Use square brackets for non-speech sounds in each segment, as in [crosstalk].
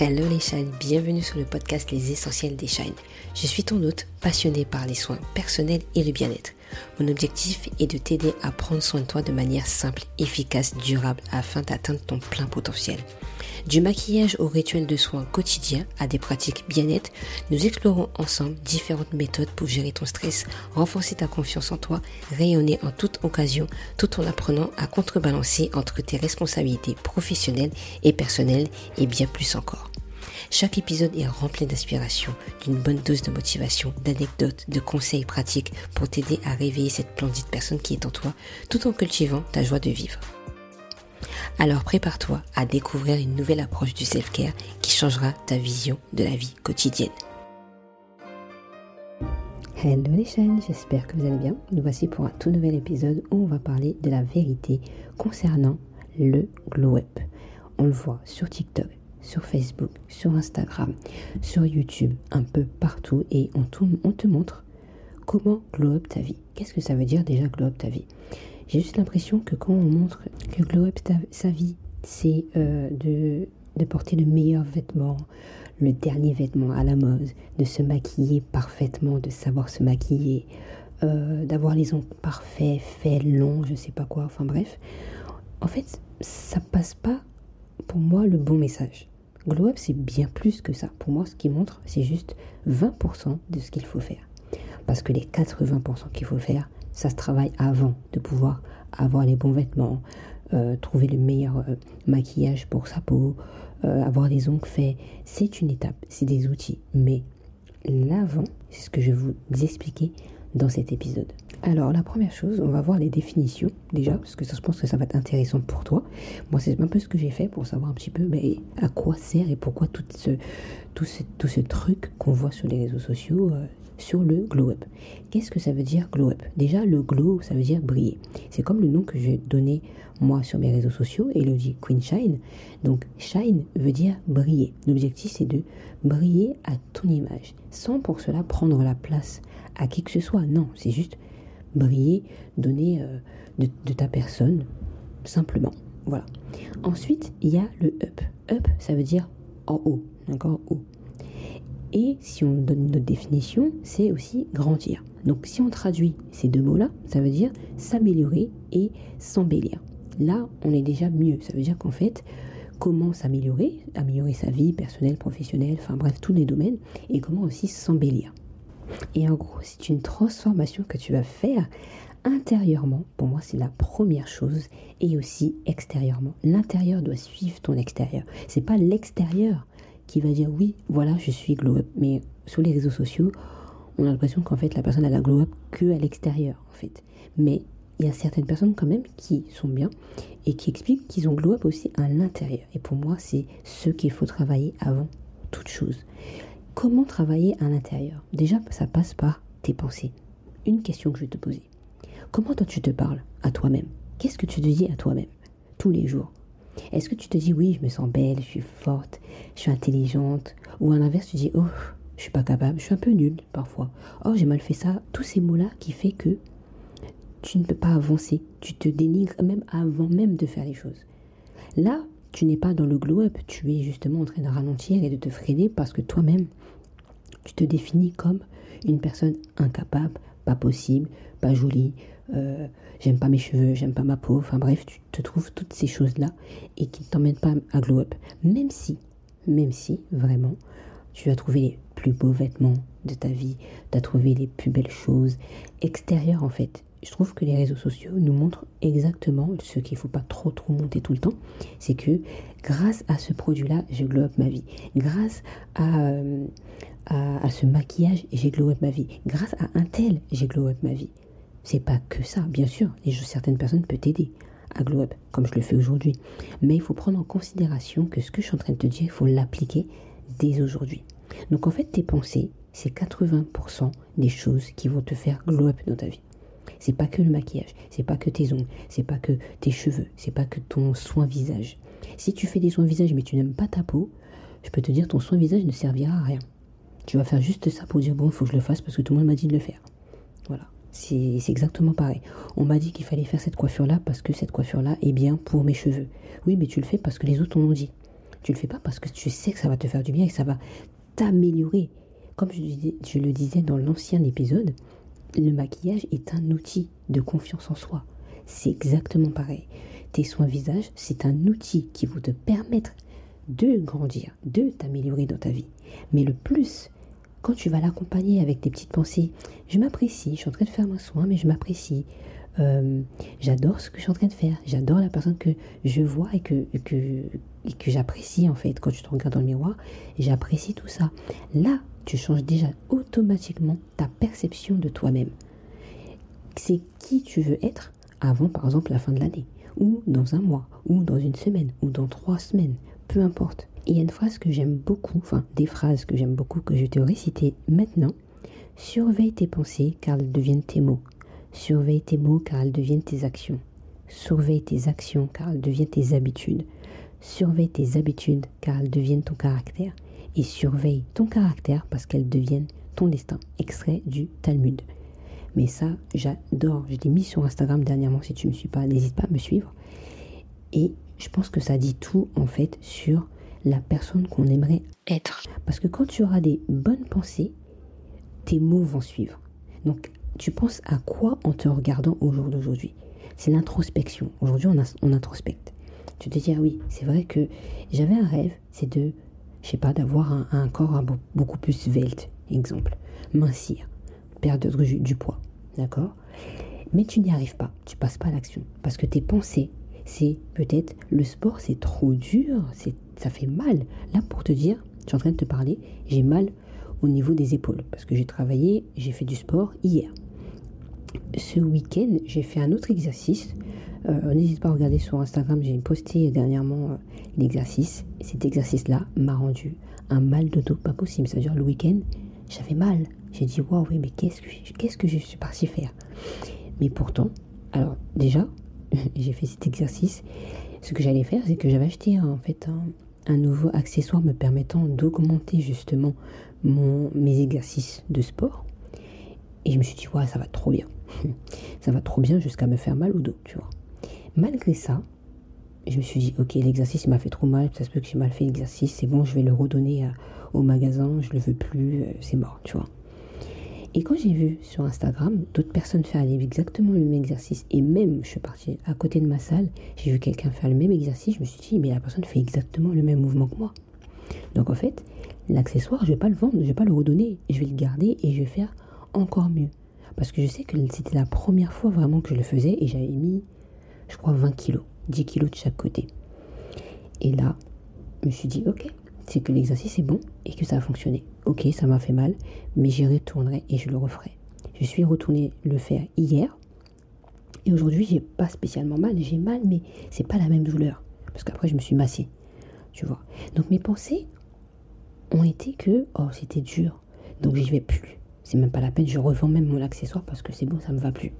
Hello les shines, bienvenue sur le podcast Les Essentiels des Shines. Je suis ton hôte, passionné par les soins personnels et le bien-être. Mon objectif est de t'aider à prendre soin de toi de manière simple, efficace, durable afin d'atteindre ton plein potentiel. Du maquillage au rituel de soins quotidiens à des pratiques bien-être, nous explorons ensemble différentes méthodes pour gérer ton stress, renforcer ta confiance en toi, rayonner en toute occasion tout en apprenant à contrebalancer entre tes responsabilités professionnelles et personnelles et bien plus encore. Chaque épisode est rempli d'inspiration, d'une bonne dose de motivation, d'anecdotes, de conseils pratiques pour t'aider à réveiller cette splendide personne qui est en toi tout en cultivant ta joie de vivre. Alors prépare-toi à découvrir une nouvelle approche du self-care qui changera ta vision de la vie quotidienne. Hello les chaînes, j'espère que vous allez bien. Nous voici pour un tout nouvel épisode où on va parler de la vérité concernant le glow up. On le voit sur TikTok, sur Facebook, sur Instagram, sur YouTube, un peu partout et on, te montre comment glow up ta vie. Qu'est-ce que ça veut dire déjà glow up ta vie? J'ai juste l'impression que quand on montre que glow up sa vie, c'est euh, de, de porter le meilleur vêtement, le dernier vêtement à la mode, de se maquiller parfaitement, de savoir se maquiller, euh, d'avoir les ongles parfaits, faits, longs, je sais pas quoi, enfin bref. En fait, ça passe pas pour moi le bon message. Glow Up, c'est bien plus que ça. Pour moi, ce qui montre, c'est juste 20% de ce qu'il faut faire. Parce que les 80% qu'il faut faire, ça se travaille avant de pouvoir avoir les bons vêtements, euh, trouver le meilleur euh, maquillage pour sa peau, euh, avoir les ongles faits. C'est une étape, c'est des outils. Mais l'avant, c'est ce que je vais vous expliquer dans cet épisode. Alors la première chose, on va voir les définitions déjà, parce que ça, je pense que ça va être intéressant pour toi. Moi, c'est un peu ce que j'ai fait pour savoir un petit peu mais, à quoi sert et pourquoi tout ce, tout ce, tout ce truc qu'on voit sur les réseaux sociaux, sur le glow up. Qu'est-ce que ça veut dire glow up? Déjà, le glow, ça veut dire briller. C'est comme le nom que j'ai donné moi sur mes réseaux sociaux, Elodie Queen Shine. Donc, shine veut dire briller. L'objectif, c'est de briller à ton image, sans pour cela prendre la place à qui que ce soit. Non, c'est juste briller, donner euh, de, de ta personne, simplement. Voilà. Ensuite, il y a le up. Up, ça veut dire en haut, d'accord Haut. Et si on donne une autre définition, c'est aussi grandir. Donc si on traduit ces deux mots-là, ça veut dire s'améliorer et s'embellir. Là, on est déjà mieux. Ça veut dire qu'en fait, comment s'améliorer, améliorer sa vie personnelle, professionnelle, enfin bref, tous les domaines, et comment aussi s'embellir. Et en gros, c'est une transformation que tu vas faire intérieurement. Pour moi, c'est la première chose, et aussi extérieurement. L'intérieur doit suivre ton extérieur. C'est pas l'extérieur qui va dire oui, voilà, je suis glow up. Mais sur les réseaux sociaux, on a l'impression qu'en fait la personne a la glow up que à l'extérieur, en fait. Mais il y a certaines personnes quand même qui sont bien et qui expliquent qu'ils ont glow up aussi à l'intérieur. Et pour moi, c'est ce qu'il faut travailler avant toute chose. Comment travailler à l'intérieur? Déjà, ça passe par tes pensées. Une question que je vais te poser. Comment toi tu te parles à toi-même? Qu'est-ce que tu te dis à toi-même tous les jours? Est-ce que tu te dis oui, je me sens belle, je suis forte, je suis intelligente? Ou à l'inverse, tu dis oh, je suis pas capable, je suis un peu nulle parfois. Oh, j'ai mal fait ça. Tous ces mots-là qui fait que tu ne peux pas avancer. Tu te dénigres même avant même de faire les choses. Là, tu n'es pas dans le glow-up, tu es justement en train de ralentir et de te freiner parce que toi-même, tu te définis comme une personne incapable, pas possible, pas jolie, euh, j'aime pas mes cheveux, j'aime pas ma peau, enfin bref, tu te trouves toutes ces choses-là et qui ne t'emmènent pas à glow up. Même si, même si, vraiment, tu as trouvé les plus beaux vêtements de ta vie, tu as trouvé les plus belles choses extérieures en fait. Je trouve que les réseaux sociaux nous montrent exactement ce qu'il faut pas trop trop monter tout le temps. C'est que grâce à ce produit-là, je glow up ma vie. Grâce à, euh, à, à, ce maquillage, j'ai glow up ma vie. Grâce à un tel, j'ai glow up ma vie. C'est pas que ça, bien sûr. Les, certaines personnes peuvent t'aider à glow up, comme je le fais aujourd'hui. Mais il faut prendre en considération que ce que je suis en train de te dire, il faut l'appliquer dès aujourd'hui. Donc en fait, tes pensées, c'est 80% des choses qui vont te faire glow up dans ta vie. C'est pas que le maquillage, c'est pas que tes ongles, c'est pas que tes cheveux, c'est pas que ton soin visage. Si tu fais des soins visage mais tu n'aimes pas ta peau, je peux te dire ton soin visage ne servira à rien. Tu vas faire juste ça pour dire bon, il faut que je le fasse parce que tout le monde m'a dit de le faire. Voilà. C'est exactement pareil. On m'a dit qu'il fallait faire cette coiffure-là parce que cette coiffure-là est bien pour mes cheveux. Oui, mais tu le fais parce que les autres t'en ont dit. Tu le fais pas parce que tu sais que ça va te faire du bien et que ça va t'améliorer. Comme je, je le disais dans l'ancien épisode, le maquillage est un outil de confiance en soi. C'est exactement pareil. Tes soins visage, c'est un outil qui va te permettre de grandir, de t'améliorer dans ta vie. Mais le plus, quand tu vas l'accompagner avec des petites pensées, je m'apprécie, je suis en train de faire un soin, mais je m'apprécie. Euh, j'adore ce que je suis en train de faire. J'adore la personne que je vois et que, que, que j'apprécie en fait. Quand tu te regardes dans le miroir, j'apprécie tout ça. Là, tu changes déjà automatiquement ta perception de toi-même. C'est qui tu veux être avant, par exemple, la fin de l'année, ou dans un mois, ou dans une semaine, ou dans trois semaines, peu importe. Il y a une phrase que j'aime beaucoup, enfin des phrases que j'aime beaucoup que je te réciter maintenant. Surveille tes pensées car elles deviennent tes mots. Surveille tes mots car elles deviennent tes actions. Surveille tes actions car elles deviennent tes habitudes. Surveille tes habitudes car elles deviennent ton caractère. Et surveille ton caractère parce qu'elles deviennent ton destin. Extrait du Talmud. Mais ça, j'adore. Je l'ai mis sur Instagram dernièrement. Si tu ne me suis pas, n'hésite pas à me suivre. Et je pense que ça dit tout en fait sur la personne qu'on aimerait être. Parce que quand tu auras des bonnes pensées, tes mots vont suivre. Donc tu penses à quoi en te regardant au jour d'aujourd'hui? C'est l'introspection. Aujourd'hui, on, introspecte. Tu te dis, ah oui, c'est vrai que j'avais un rêve, c'est de, je sais pas, d'avoir un, corps beaucoup plus svelte, exemple. Mincir, perdre du poids, d'accord? Mais tu n'y arrives pas, tu passes pas à l'action. Parce que tes pensées, c'est peut-être le sport, c'est trop dur, c'est ça fait mal. Là, pour te dire, je suis en train de te parler, j'ai mal au niveau des épaules parce que j'ai travaillé, j'ai fait du sport hier. Ce week-end, j'ai fait un autre exercice. Euh, n'hésite pas à regarder sur Instagram, j'ai posté dernièrement euh, l'exercice. Cet exercice-là m'a rendu un mal de dos pas possible. C'est-à-dire le week-end, j'avais mal. J'ai dit, waouh, oui, mais qu'est-ce que, qu'est-ce que je suis parti faire? Mais pourtant, alors déjà, [laughs] j'ai fait cet exercice. Ce que j'allais faire, c'est que j'avais acheté en fait un, nouveau accessoire me permettant d'augmenter justement mon, mes exercices de sport. Et je me suis dit, ouais, ça va trop bien. [laughs] ça va trop bien jusqu'à me faire mal au dos, tu vois. Malgré ça, je me suis dit, ok, l'exercice m'a fait trop mal, ça se peut que j'ai mal fait l'exercice, c'est bon, je vais le redonner au magasin, je le veux plus, euh, c'est mort, tu vois. Et quand j'ai vu sur Instagram d'autres personnes faire exactement le même exercice, et même je suis partie à côté de ma salle, j'ai vu quelqu'un faire le même exercice, je me suis dit, mais la personne fait exactement le même mouvement que moi. Donc en fait, l'accessoire, je vais pas le vendre, je vais pas le redonner, je vais le garder et je vais faire encore mieux. Parce que je sais que c'était la première fois vraiment que je le faisais et j'avais mis, je crois, 20 kilos, 10 kilos de chaque côté. Et là, je me suis dit, ok, c'est que l'exercice est bon et que ça a fonctionné. Ok, ça m'a fait mal, mais j'y retournerai et je le referai. Je suis retournée le faire hier et aujourd'hui j'ai pas spécialement mal. J'ai mal, mais c'est pas la même douleur parce qu'après je me suis massée, tu vois. Donc mes pensées ont été que oh c'était dur, donc j'y vais plus. C'est même pas la peine, je revends même mon accessoire parce que c'est bon, ça me va plus.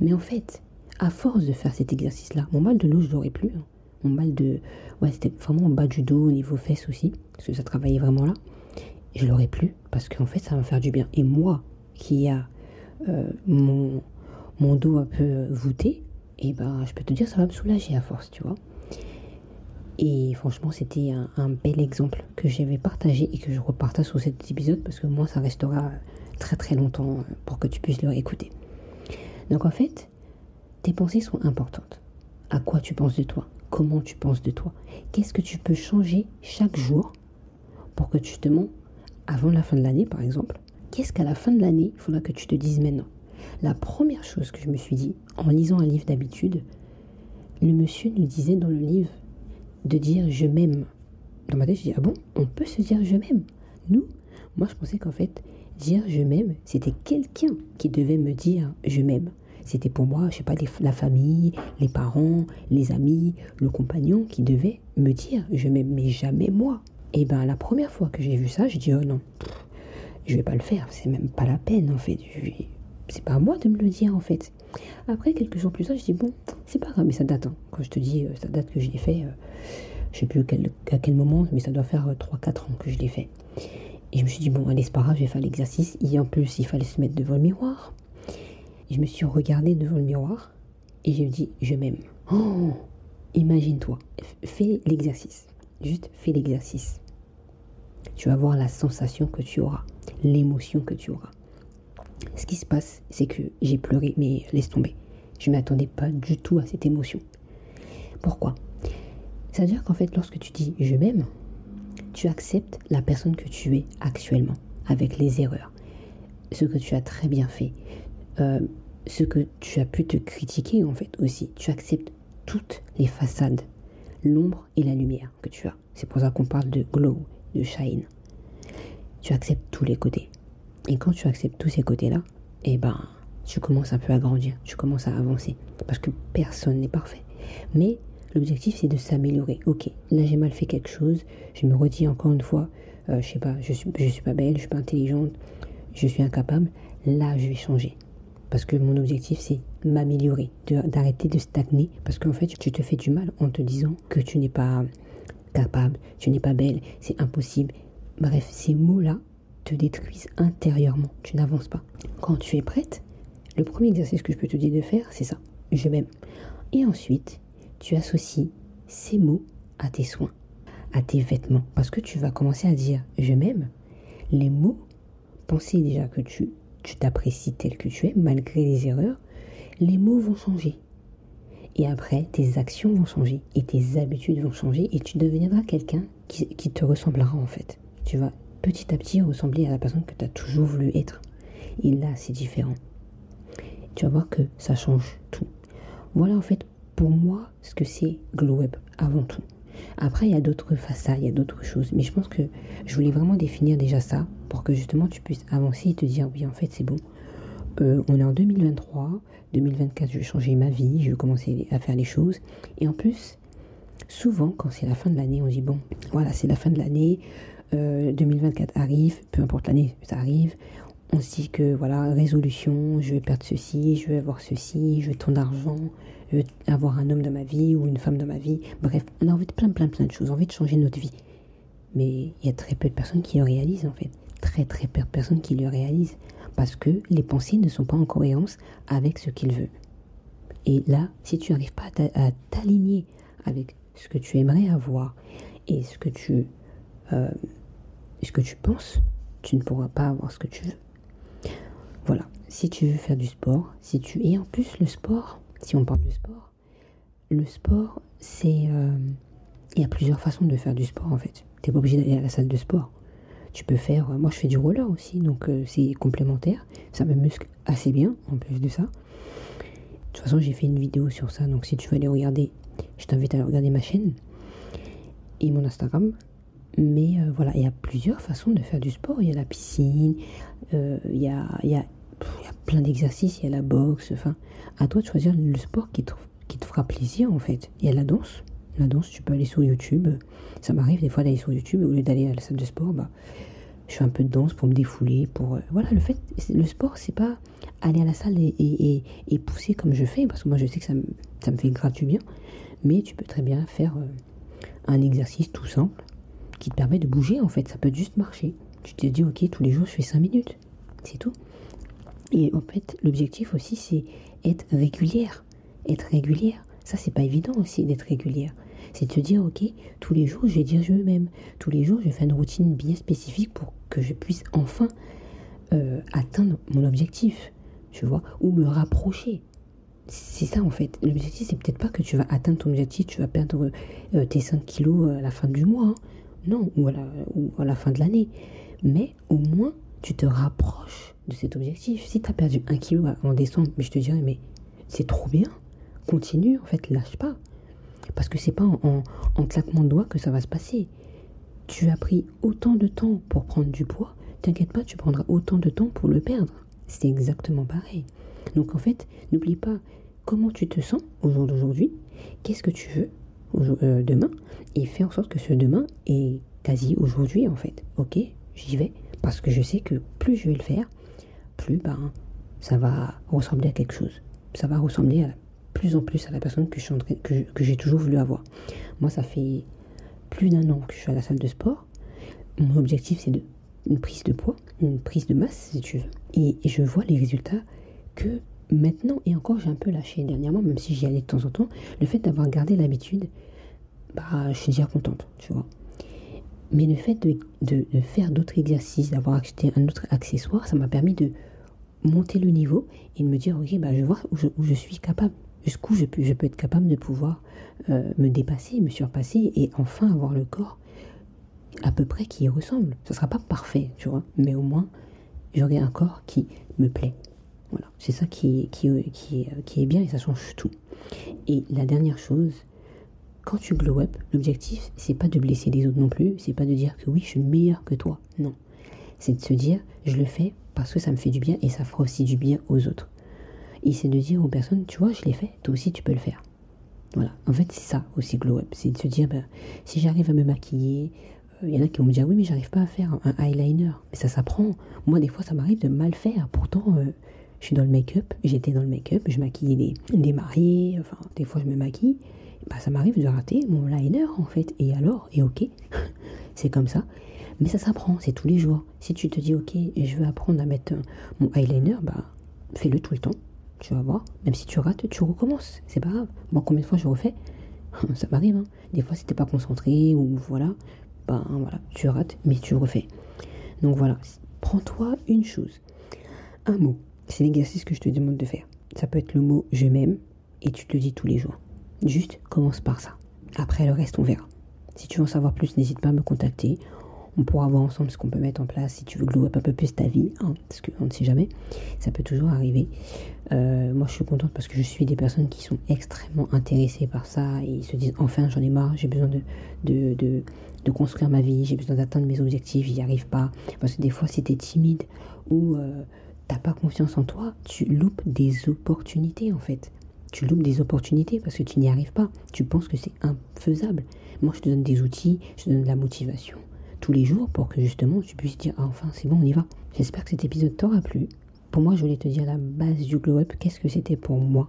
Mais en fait, à force de faire cet exercice-là, mon mal de l'eau je l'aurais plus. Hein mon mal de. Ouais, c'était vraiment au bas du dos, au niveau fesses aussi, parce que ça travaillait vraiment là. Et je l'aurais plus, parce qu'en fait, ça va me faire du bien. Et moi, qui a euh, mon, mon dos un peu voûté, et eh ben, je peux te dire, ça va me soulager à force, tu vois. Et franchement, c'était un, bel exemple que j'avais partagé et que je repartage sur cet épisode parce que moi, ça restera très très longtemps pour que tu puisses le réécouter. Donc en fait, tes pensées sont importantes. À quoi tu penses de toi? Comment tu penses de toi. Qu'est-ce que tu peux changer chaque jour pour que justement, avant la fin de l'année par exemple, qu'est-ce qu'à la fin de l'année, il faudra que tu te dises maintenant? La première chose que je me suis dit en lisant un livre d'habitude, le monsieur nous disait dans le livre de dire je m'aime. Dans ma tête, je dis ah bon, on peut se dire je m'aime? Nous, moi je pensais qu'en fait, dire je m'aime, c'était quelqu'un qui devait me dire je m'aime. C'était pour moi, je sais pas, la famille, les parents, les amis, le compagnon qui devait me dire je m'aime, mais jamais moi. Et ben la première fois que j'ai vu ça, j'ai dit oh non, je vais pas le faire, c'est même pas la peine en fait. C'est pas à moi de me le dire en fait. Après, quelques jours plus tard, je dis bon, c'est pas grave, mais ça date. Hein. Quand je te dis, euh, ça date que je l'ai fait, euh, je sais plus à quel moment, mais ça doit faire 3-4 euh, ans que je l'ai fait. Et je me suis dit, bon, allez, c'est pas grave, je vais faire l'exercice. Et en plus, il fallait se mettre devant le miroir je me suis regardée devant le miroir et me dis, je m'aime. Oh, imagine-toi, fais l'exercice. Juste fais l'exercice. Tu vas voir la sensation que tu auras, l'émotion que tu auras. Ce qui se passe, c'est que j'ai pleuré, mais laisse tomber. Je ne m'attendais pas du tout à cette émotion. Pourquoi? C'est-à-dire qu'en fait, lorsque tu dis je m'aime, tu acceptes la personne que tu es actuellement, avec les erreurs, ce que tu as très bien fait, euh, ce que tu as pu te critiquer en fait aussi. Tu acceptes toutes les façades, l'ombre et la lumière que tu as. C'est pour ça qu'on parle de glow, de shine. Tu acceptes tous les côtés. Et quand tu acceptes tous ces côtés-là, eh ben, tu commences un peu à grandir, tu commences à avancer. Parce que personne n'est parfait. Mais l'objectif, c'est de s'améliorer. Ok, là j'ai mal fait quelque chose, je me redis encore une fois, euh, je sais pas, je suis, je suis pas belle, je suis pas intelligente, je suis incapable. Là, je vais changer. Parce que mon objectif, c'est m'améliorer, d'arrêter de, stagner. Parce qu'en fait, tu te fais du mal en te disant que tu n'es pas capable, tu n'es pas belle, c'est impossible. Bref, ces mots-là te détruisent intérieurement. Tu n'avances pas. Quand tu es prête, le premier exercice que je peux te dire de faire, c'est ça. Je m'aime. Et ensuite, tu associes ces mots à tes soins, à tes vêtements. Parce que tu vas commencer à dire je m'aime. Les mots, pensez déjà que tu tu t'apprécies tel que tu es, malgré les erreurs, les mots vont changer. Et après, tes actions vont changer et tes habitudes vont changer et tu deviendras quelqu'un qui, te ressemblera en fait. Tu vas petit à petit ressembler à la personne que tu as toujours voulu être. Et là, c'est différent. Tu vas voir que ça change tout. Voilà en fait pour moi ce que c'est Glow Web avant tout. Après, il y a d'autres façades, il y a d'autres choses. Mais je pense que je voulais vraiment définir déjà ça pour que justement tu puisses avancer et te dire oui, en fait, c'est bon. Euh, on est en 2023, 2024, je vais changer ma vie, je vais commencer à faire les choses. Et en plus, souvent, quand c'est la fin de l'année, on dit bon, voilà, c'est la fin de l'année, 2024 euh, arrive, peu importe l'année, ça arrive. On se dit que voilà, résolution, je vais perdre ceci, je vais avoir ceci, je vais tant d'argent, veux avoir un homme dans ma vie ou une femme dans ma vie. Bref, on a envie de plein, plein, plein de choses, envie de changer notre vie. Mais il y a très peu de personnes qui le réalisent en fait. Très, très peu de personnes qui le réalisent. Parce que les pensées ne sont pas en cohérence avec ce qu'ils veulent. Et là, si tu n'arrives pas à t'aligner avec ce que tu aimerais avoir et ce que tu, euh, ce que tu penses, tu ne pourras pas avoir ce que tu veux. Voilà. Si tu veux faire du sport, si tu et en plus le sport, si on parle du sport, le sport, c'est. Euh, il y a plusieurs façons de faire du sport en fait. Tu n'es pas obligé d'aller à la salle de sport. Tu peux faire. Moi, je fais du roller aussi, donc euh, c'est complémentaire. Ça me muscle assez bien en plus de ça. De toute façon, j'ai fait une vidéo sur ça, donc si tu veux aller regarder, je t'invite à aller regarder ma chaîne et mon Instagram. Mais euh, voilà, il y a plusieurs façons de faire du sport. Il y a la piscine, il y a, il y a il y a plein d'exercices, il y a la boxe, enfin, à toi de choisir le sport qui te, qui te fera plaisir en fait. Il y a la danse. La danse, tu peux aller sur YouTube. Ça m'arrive des fois d'aller sur YouTube, au lieu d'aller à la salle de sport, bah, je fais un peu de danse pour me défouler. Pour, euh, voilà, le fait, le sport, c'est pas aller à la salle et, et, pousser comme je fais, parce que moi je sais que ça me, ça me fait gratuit bien. Mais tu peux très bien faire euh, un exercice tout simple qui te permet de bouger en fait. Ça peut juste marcher. Tu te dis, ok, tous les jours je fais 5 minutes. C'est tout. Et en fait, l'objectif aussi, c'est être régulière. Être régulière, ça, c'est pas évident aussi d'être régulière. C'est de te dire, ok, tous les jours, je vais dire je m'aime. Tous les jours, je vais faire une routine bien spécifique pour que je puisse enfin euh, atteindre mon objectif, tu vois, ou me rapprocher. C'est ça en fait. L'objectif, c'est peut-être pas que tu vas atteindre ton objectif, tu vas perdre euh, tes 5 kilos à la fin du mois. Hein. Non, ou à la fin de l'année. Mais au moins, tu te rapproches de cet objectif. Si tu as perdu un kilo en décembre, mais je te dirais, mais c'est trop bien. Continue, en fait, lâche pas. Parce que c'est pas en, en, claquement de doigts que ça va se passer. Tu as pris autant de temps pour prendre du poids, t'inquiète pas, tu prendras autant de temps pour le perdre. C'est exactement pareil. Donc en fait, n'oublie pas comment tu te sens au jour d'aujourd'hui, qu'est-ce que tu veux euh, demain, et fais en sorte que ce demain est quasi aujourd'hui en fait. Ok, j'y vais, parce que je sais que plus je vais le faire, plus ben, ça va ressembler à quelque chose. Ça va ressembler à plus en plus à la personne que, que, j'ai toujours voulu avoir. Moi, ça fait plus d'un an que je suis à la salle de sport. Mon objectif, c'est de, une prise de poids, une prise de masse, si tu veux. Et, je vois les résultats que maintenant, et encore, j'ai un peu lâché dernièrement, même si j'y allais de temps en temps, le fait d'avoir gardé l'habitude bah, je suis déjà contente, tu vois. Mais le fait de, de faire d'autres exercices, d'avoir acheté un autre accessoire, ça m'a permis de monter le niveau et de me dire, ok, bah, je vois où je, suis capable, jusqu'où je peux, je peux être capable de pouvoir euh, me dépasser, me surpasser et enfin avoir le corps à peu près qui ressemble. Ce sera pas parfait, tu vois, mais au moins j'aurai un corps qui me plaît. Voilà, c'est ça qui, qui, qui, qui est bien et ça change tout. Et la dernière chose, quand tu glow up, l'objectif, c'est pas de blesser les autres non plus, c'est pas de dire que oui, je suis meilleur que toi. Non. C'est de se dire, je le fais parce que ça me fait du bien et ça fera aussi du bien aux autres. Et c'est de dire aux personnes, tu vois, je l'ai fait, toi aussi tu peux le faire. Voilà, en fait c'est ça aussi glow up, c'est de se dire, ben, si j'arrive à me maquiller, il euh, y en a qui vont me dire, oui mais j'arrive pas à faire un, eyeliner, mais ça s'apprend. Moi des fois ça m'arrive de mal faire, pourtant euh, je suis dans le make-up, j'étais dans le make-up, je maquillais des, des mariés, enfin des fois je me maquille, bah, ça m'arrive de rater mon liner en fait, et alors, et ok, [laughs] c'est comme ça. Mais ça s'apprend, c'est tous les jours. Si tu te dis, ok, je veux apprendre à mettre mon eyeliner, bah, fais-le tout le temps. Tu vas voir. Même si tu rates, tu recommences. C'est pas grave. Moi, combien de fois je refais? [laughs] Ça m'arrive. Hein. Des fois, si t'es pas concentré ou voilà, bah voilà, tu rates, mais tu refais. Donc voilà, prends-toi une chose, un mot. C'est l'exercice que je te demande de faire. Ça peut être le mot je m'aime et tu te le dis tous les jours. Juste commence par ça. Après le reste, on verra. Si tu veux en savoir plus, n'hésite pas à me contacter on pourra voir ensemble ce qu'on peut mettre en place si tu veux glow up un peu plus ta vie, hein, parce qu'on ne sait jamais, ça peut toujours arriver. Euh, moi je suis contente parce que je suis des personnes qui sont extrêmement intéressées par ça et ils se disent enfin j'en ai marre, j'ai besoin de, construire ma vie, j'ai besoin d'atteindre mes objectifs, j'y arrive pas. Parce que des fois si tu es timide ou euh, t'as pas confiance en toi, tu loupes des opportunités en fait. Tu loupes des opportunités parce que tu n'y arrives pas. Tu penses que c'est infaisable. Moi je te donne des outils, je te donne de la motivation tous les jours pour que justement tu puisses dire ah, enfin c'est bon on y va. J'espère que cet épisode t'aura plu. Pour moi je voulais te dire la base du glow up, qu'est-ce que c'était pour moi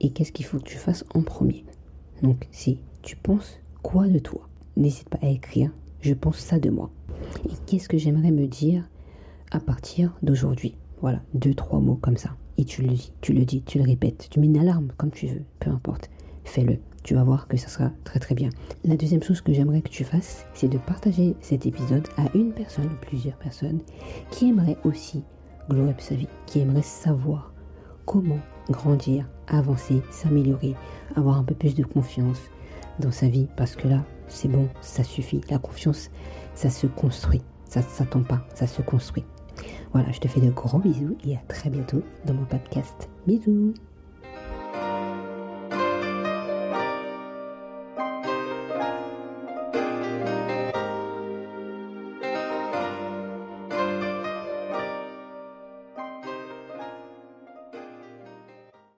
et qu'est-ce qu'il faut que tu fasses en premier. Donc si tu penses quoi de toi, n'hésite pas à écrire je pense ça de moi. Et qu'est-ce que j'aimerais me dire à partir d'aujourd'hui? Voilà, deux, trois mots comme ça. Et tu le dis, tu le dis, tu le répètes, tu mets une alarme comme tu veux, peu importe. Fais-le tu vas voir que ça sera très très bien. La deuxième chose que j'aimerais que tu fasses, c'est de partager cet épisode à une personne ou plusieurs personnes qui aimeraient aussi glow up sa vie, qui aimeraient savoir comment grandir, avancer, s'améliorer, avoir un peu plus de confiance dans sa vie parce que là, c'est bon, ça suffit. La confiance, ça se construit, ça ne s'attend pas, ça se construit. Voilà, je te fais de gros bisous et à très bientôt dans mon podcast. Bisous